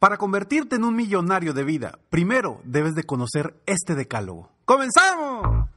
Para convertirte en un millonario de vida, primero debes de conocer este decálogo. ¡Comenzamos!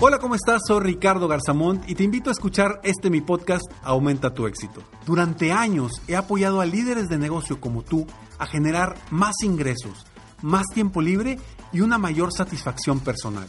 Hola, ¿cómo estás? Soy Ricardo Garzamont y te invito a escuchar este mi podcast Aumenta tu éxito. Durante años he apoyado a líderes de negocio como tú a generar más ingresos, más tiempo libre y una mayor satisfacción personal.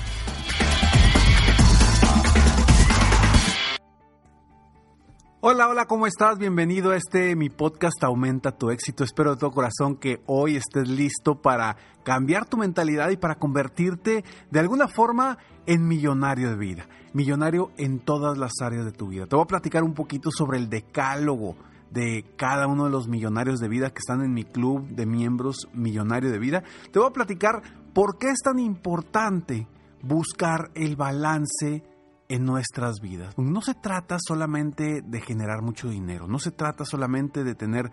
Hola, hola, ¿cómo estás? Bienvenido a este mi podcast Aumenta tu éxito. Espero de todo corazón que hoy estés listo para cambiar tu mentalidad y para convertirte de alguna forma en millonario de vida. Millonario en todas las áreas de tu vida. Te voy a platicar un poquito sobre el decálogo de cada uno de los millonarios de vida que están en mi club de miembros millonario de vida. Te voy a platicar por qué es tan importante buscar el balance en nuestras vidas. No se trata solamente de generar mucho dinero, no se trata solamente de tener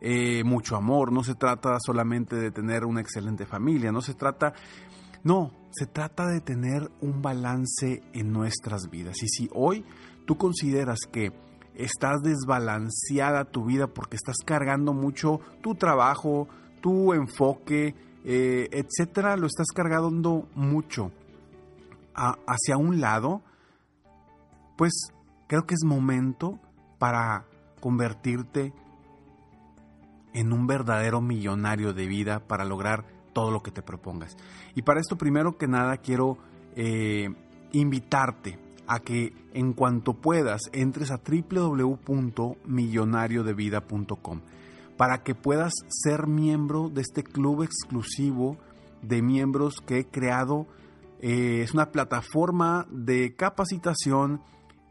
eh, mucho amor, no se trata solamente de tener una excelente familia, no se trata... No, se trata de tener un balance en nuestras vidas. Y si hoy tú consideras que estás desbalanceada tu vida porque estás cargando mucho tu trabajo, tu enfoque, eh, etcétera, lo estás cargando mucho hacia un lado, pues creo que es momento para convertirte en un verdadero millonario de vida para lograr todo lo que te propongas. Y para esto, primero que nada, quiero eh, invitarte a que en cuanto puedas entres a www.millonariodevida.com para que puedas ser miembro de este club exclusivo de miembros que he creado. Eh, es una plataforma de capacitación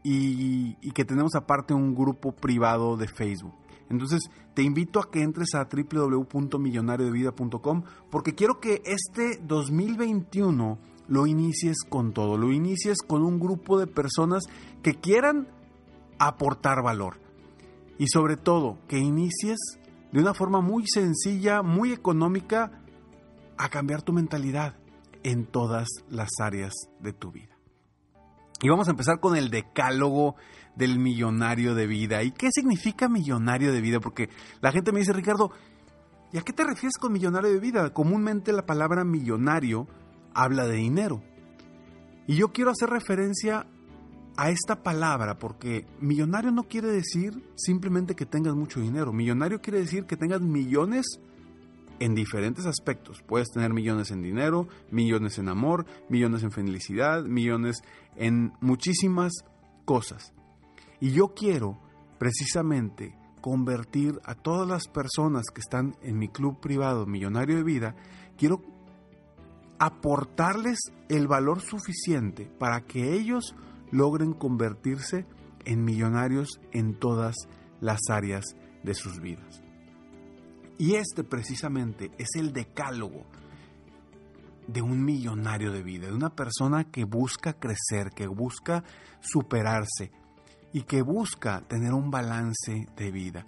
y, que tenemos aparte un grupo privado de Facebook. Entonces te invito a que entres a www.millonariodevida.com porque quiero que este 2021 lo inicies con todo, lo inicies con un grupo de personas que quieran aportar valor y sobre todo que inicies de una forma muy sencilla, muy económica a cambiar tu mentalidad en todas las áreas de tu vida. Y vamos a empezar con el decálogo del millonario de vida. ¿Y qué significa millonario de vida? Porque la gente me dice, Ricardo, ¿y a qué te refieres con millonario de vida? Comúnmente la palabra millonario habla de dinero. Y yo quiero hacer referencia a esta palabra porque millonario no quiere decir simplemente que tengas mucho dinero. Millonario quiere decir que tengas millones en diferentes aspectos. Puedes tener millones en dinero, millones en amor, millones en felicidad, millones en muchísimas cosas. Y yo quiero precisamente convertir a todas las personas que están en mi club privado Millonario de Vida, quiero aportarles el valor suficiente para que ellos logren convertirse en millonarios en todas las áreas de sus vidas. Y este precisamente es el decálogo de un millonario de vida, de una persona que busca crecer, que busca superarse y que busca tener un balance de vida.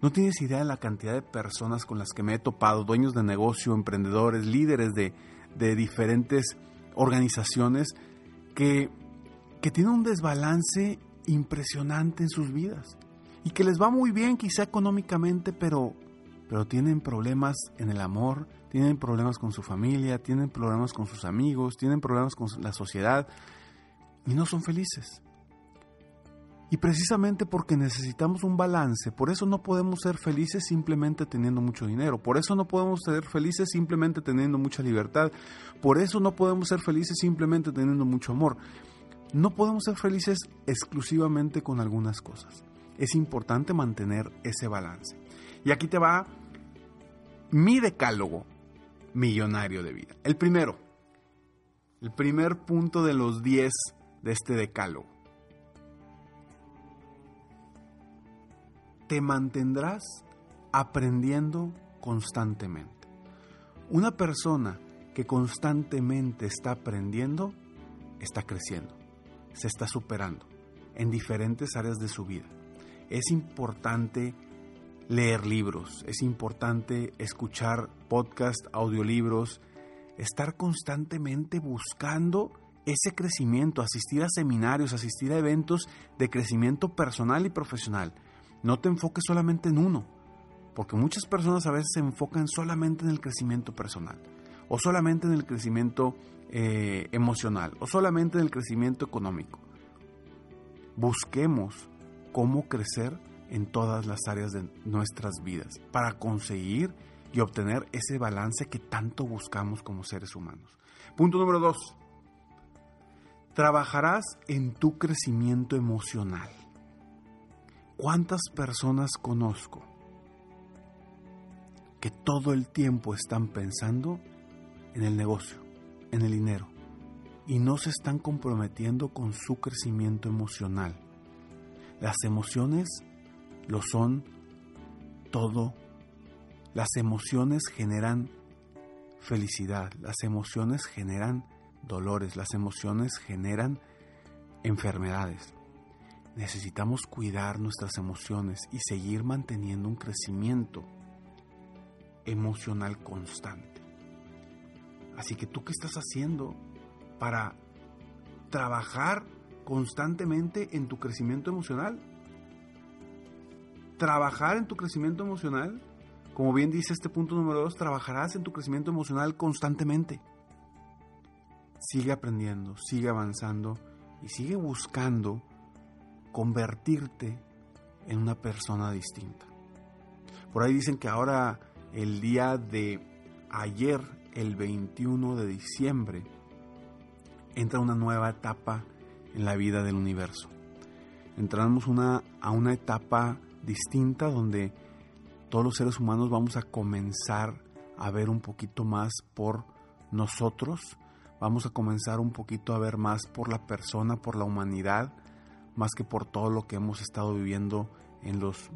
No tienes idea de la cantidad de personas con las que me he topado, dueños de negocio, emprendedores, líderes de, de diferentes organizaciones que, que tienen un desbalance impresionante en sus vidas y que les va muy bien quizá económicamente, pero, pero tienen problemas en el amor, tienen problemas con su familia, tienen problemas con sus amigos, tienen problemas con la sociedad y no son felices. Y precisamente porque necesitamos un balance, por eso no podemos ser felices simplemente teniendo mucho dinero, por eso no podemos ser felices simplemente teniendo mucha libertad, por eso no podemos ser felices simplemente teniendo mucho amor. No podemos ser felices exclusivamente con algunas cosas. Es importante mantener ese balance. Y aquí te va mi decálogo millonario de vida. El primero, el primer punto de los 10 de este decálogo te mantendrás aprendiendo constantemente. Una persona que constantemente está aprendiendo, está creciendo, se está superando en diferentes áreas de su vida. Es importante leer libros, es importante escuchar podcasts, audiolibros, estar constantemente buscando ese crecimiento, asistir a seminarios, asistir a eventos de crecimiento personal y profesional. No te enfoques solamente en uno, porque muchas personas a veces se enfocan solamente en el crecimiento personal, o solamente en el crecimiento eh, emocional, o solamente en el crecimiento económico. Busquemos cómo crecer en todas las áreas de nuestras vidas para conseguir y obtener ese balance que tanto buscamos como seres humanos. Punto número dos. Trabajarás en tu crecimiento emocional. ¿Cuántas personas conozco que todo el tiempo están pensando en el negocio, en el dinero, y no se están comprometiendo con su crecimiento emocional? Las emociones lo son todo. Las emociones generan felicidad, las emociones generan dolores, las emociones generan enfermedades. Necesitamos cuidar nuestras emociones y seguir manteniendo un crecimiento emocional constante. Así que tú qué estás haciendo para trabajar constantemente en tu crecimiento emocional? Trabajar en tu crecimiento emocional, como bien dice este punto número dos, trabajarás en tu crecimiento emocional constantemente. Sigue aprendiendo, sigue avanzando y sigue buscando convertirte en una persona distinta. Por ahí dicen que ahora el día de ayer, el 21 de diciembre, entra una nueva etapa en la vida del universo. Entramos una, a una etapa distinta donde todos los seres humanos vamos a comenzar a ver un poquito más por nosotros, vamos a comenzar un poquito a ver más por la persona, por la humanidad, más que por todo lo que hemos estado viviendo en los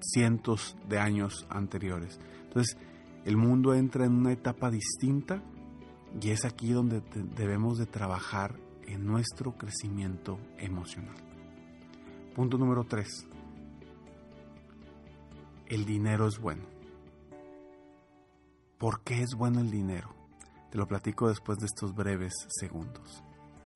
cientos de años anteriores. Entonces, el mundo entra en una etapa distinta y es aquí donde debemos de trabajar en nuestro crecimiento emocional. Punto número 3. El dinero es bueno. ¿Por qué es bueno el dinero? Te lo platico después de estos breves segundos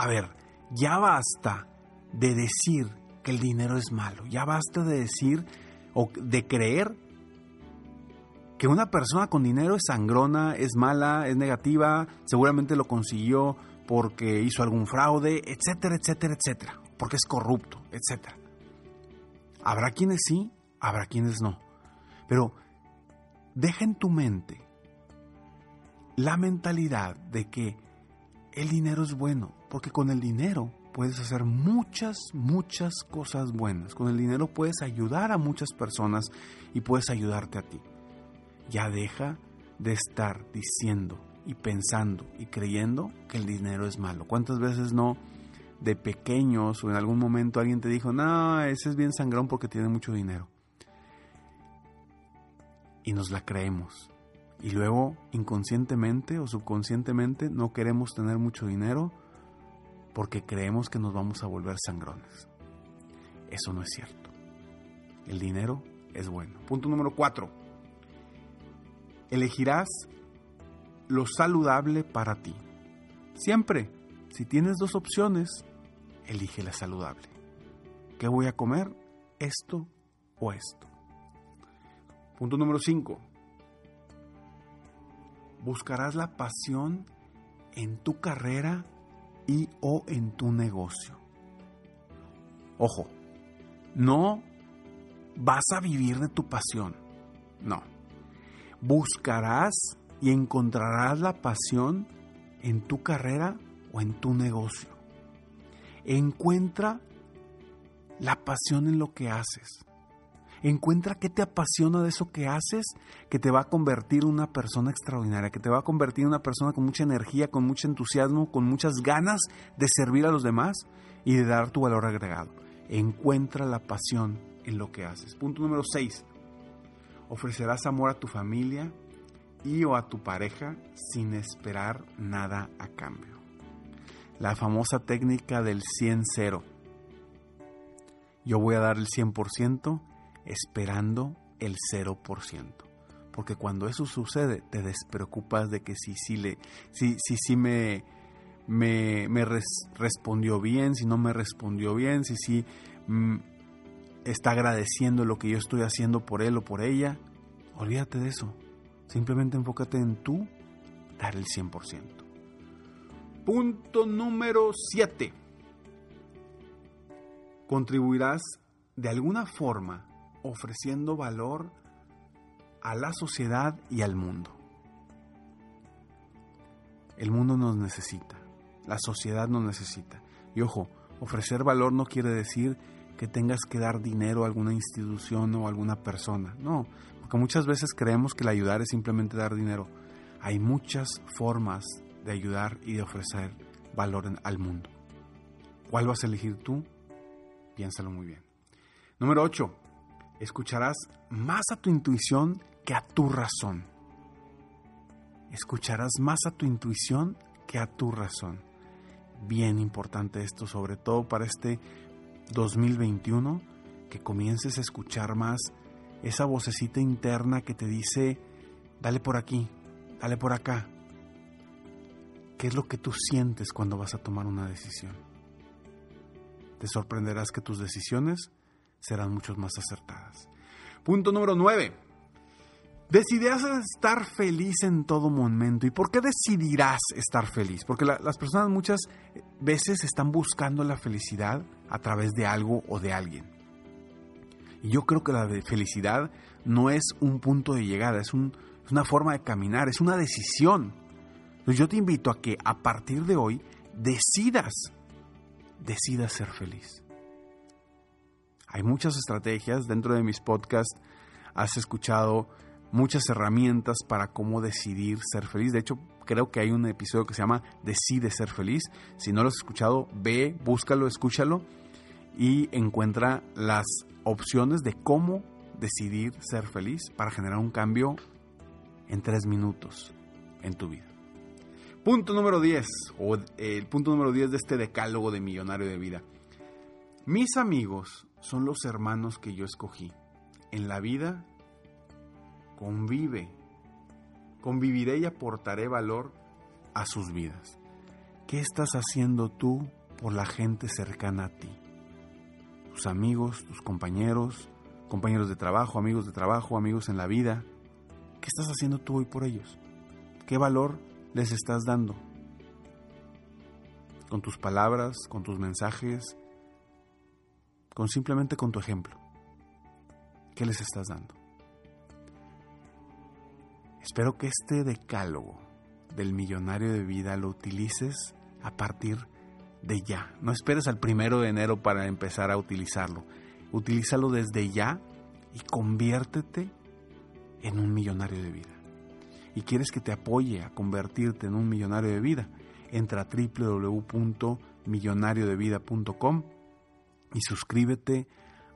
A ver, ya basta de decir que el dinero es malo. Ya basta de decir o de creer que una persona con dinero es sangrona, es mala, es negativa, seguramente lo consiguió porque hizo algún fraude, etcétera, etcétera, etcétera, porque es corrupto, etcétera. Habrá quienes sí, habrá quienes no. Pero deja en tu mente la mentalidad de que el dinero es bueno, porque con el dinero puedes hacer muchas, muchas cosas buenas. Con el dinero puedes ayudar a muchas personas y puedes ayudarte a ti. Ya deja de estar diciendo y pensando y creyendo que el dinero es malo. ¿Cuántas veces no de pequeños o en algún momento alguien te dijo, no, ese es bien sangrón porque tiene mucho dinero? Y nos la creemos. Y luego, inconscientemente o subconscientemente, no queremos tener mucho dinero porque creemos que nos vamos a volver sangrones. Eso no es cierto. El dinero es bueno. Punto número cuatro. Elegirás lo saludable para ti. Siempre, si tienes dos opciones, elige la saludable. ¿Qué voy a comer? ¿Esto o esto? Punto número 5. Buscarás la pasión en tu carrera y o en tu negocio. Ojo, no vas a vivir de tu pasión. No. Buscarás y encontrarás la pasión en tu carrera o en tu negocio. Encuentra la pasión en lo que haces. Encuentra qué te apasiona de eso que haces, que te va a convertir en una persona extraordinaria, que te va a convertir en una persona con mucha energía, con mucho entusiasmo, con muchas ganas de servir a los demás y de dar tu valor agregado. Encuentra la pasión en lo que haces. Punto número 6. Ofrecerás amor a tu familia y o a tu pareja sin esperar nada a cambio. La famosa técnica del 100-0. Yo voy a dar el 100% esperando el 0%. Porque cuando eso sucede, te despreocupas de que si sí le, si, si, si me, me, me respondió bien, si no me respondió bien, si sí mm, está agradeciendo lo que yo estoy haciendo por él o por ella. Olvídate de eso. Simplemente enfócate en tú dar el 100%. Punto número 7. Contribuirás de alguna forma ofreciendo valor a la sociedad y al mundo. El mundo nos necesita, la sociedad nos necesita. Y ojo, ofrecer valor no quiere decir que tengas que dar dinero a alguna institución o a alguna persona. No, porque muchas veces creemos que el ayudar es simplemente dar dinero. Hay muchas formas de ayudar y de ofrecer valor al mundo. ¿Cuál vas a elegir tú? Piénsalo muy bien. Número 8 escucharás más a tu intuición que a tu razón. Escucharás más a tu intuición que a tu razón. Bien importante esto, sobre todo para este 2021, que comiences a escuchar más esa vocecita interna que te dice, dale por aquí, dale por acá. ¿Qué es lo que tú sientes cuando vas a tomar una decisión? Te sorprenderás que tus decisiones serán mucho más acertadas. Punto número 9. Decidirás estar feliz en todo momento. ¿Y por qué decidirás estar feliz? Porque las personas muchas veces están buscando la felicidad a través de algo o de alguien. Y yo creo que la felicidad no es un punto de llegada, es una forma de caminar, es una decisión. Entonces yo te invito a que a partir de hoy decidas, decidas ser feliz. Hay muchas estrategias dentro de mis podcasts, has escuchado muchas herramientas para cómo decidir ser feliz. De hecho, creo que hay un episodio que se llama Decide ser feliz. Si no lo has escuchado, ve, búscalo, escúchalo y encuentra las opciones de cómo decidir ser feliz para generar un cambio en tres minutos en tu vida. Punto número 10, o el punto número 10 de este decálogo de millonario de vida. Mis amigos son los hermanos que yo escogí. En la vida convive, conviviré y aportaré valor a sus vidas. ¿Qué estás haciendo tú por la gente cercana a ti? Tus amigos, tus compañeros, compañeros de trabajo, amigos de trabajo, amigos en la vida. ¿Qué estás haciendo tú hoy por ellos? ¿Qué valor les estás dando? Con tus palabras, con tus mensajes, con simplemente con tu ejemplo. ¿Qué les estás dando? Espero que este decálogo del millonario de vida lo utilices a partir de ya. No esperes al primero de enero para empezar a utilizarlo. Utilízalo desde ya y conviértete en un millonario de vida. Y quieres que te apoye a convertirte en un millonario de vida, entra a www.millonariodevida.com y suscríbete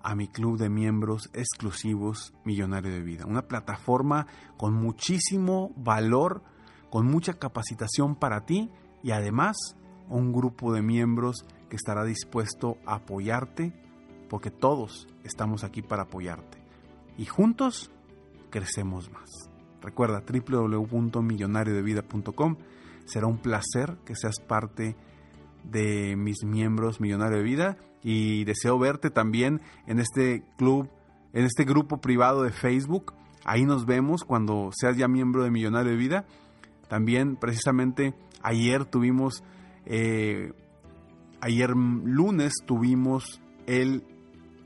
a mi club de miembros exclusivos Millonario de Vida. Una plataforma con muchísimo valor, con mucha capacitación para ti y además un grupo de miembros que estará dispuesto a apoyarte porque todos estamos aquí para apoyarte. Y juntos crecemos más. Recuerda www.millonariodevida.com. Será un placer que seas parte de mis miembros Millonario de Vida y deseo verte también en este club, en este grupo privado de Facebook. Ahí nos vemos cuando seas ya miembro de Millonario de Vida. También precisamente ayer tuvimos, eh, ayer lunes tuvimos el,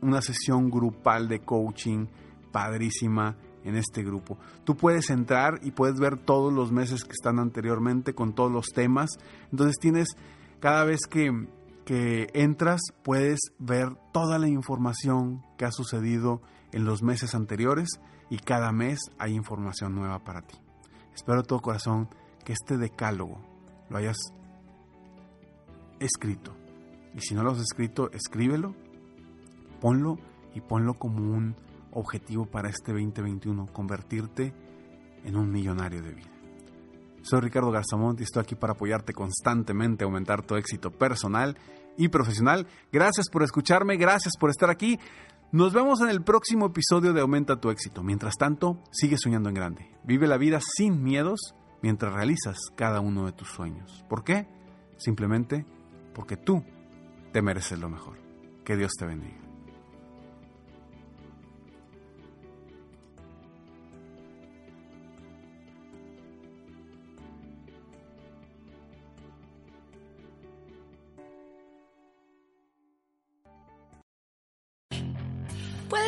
una sesión grupal de coaching padrísima en este grupo. Tú puedes entrar y puedes ver todos los meses que están anteriormente con todos los temas. Entonces tienes cada vez que que entras puedes ver toda la información que ha sucedido en los meses anteriores y cada mes hay información nueva para ti. Espero de todo corazón que este decálogo lo hayas escrito. Y si no lo has escrito, escríbelo, ponlo y ponlo como un objetivo para este 2021, convertirte en un millonario de vida. Soy Ricardo Garzamont y estoy aquí para apoyarte constantemente aumentar tu éxito personal y profesional. Gracias por escucharme, gracias por estar aquí. Nos vemos en el próximo episodio de Aumenta tu éxito. Mientras tanto, sigue soñando en grande. Vive la vida sin miedos mientras realizas cada uno de tus sueños. ¿Por qué? Simplemente porque tú te mereces lo mejor. Que Dios te bendiga.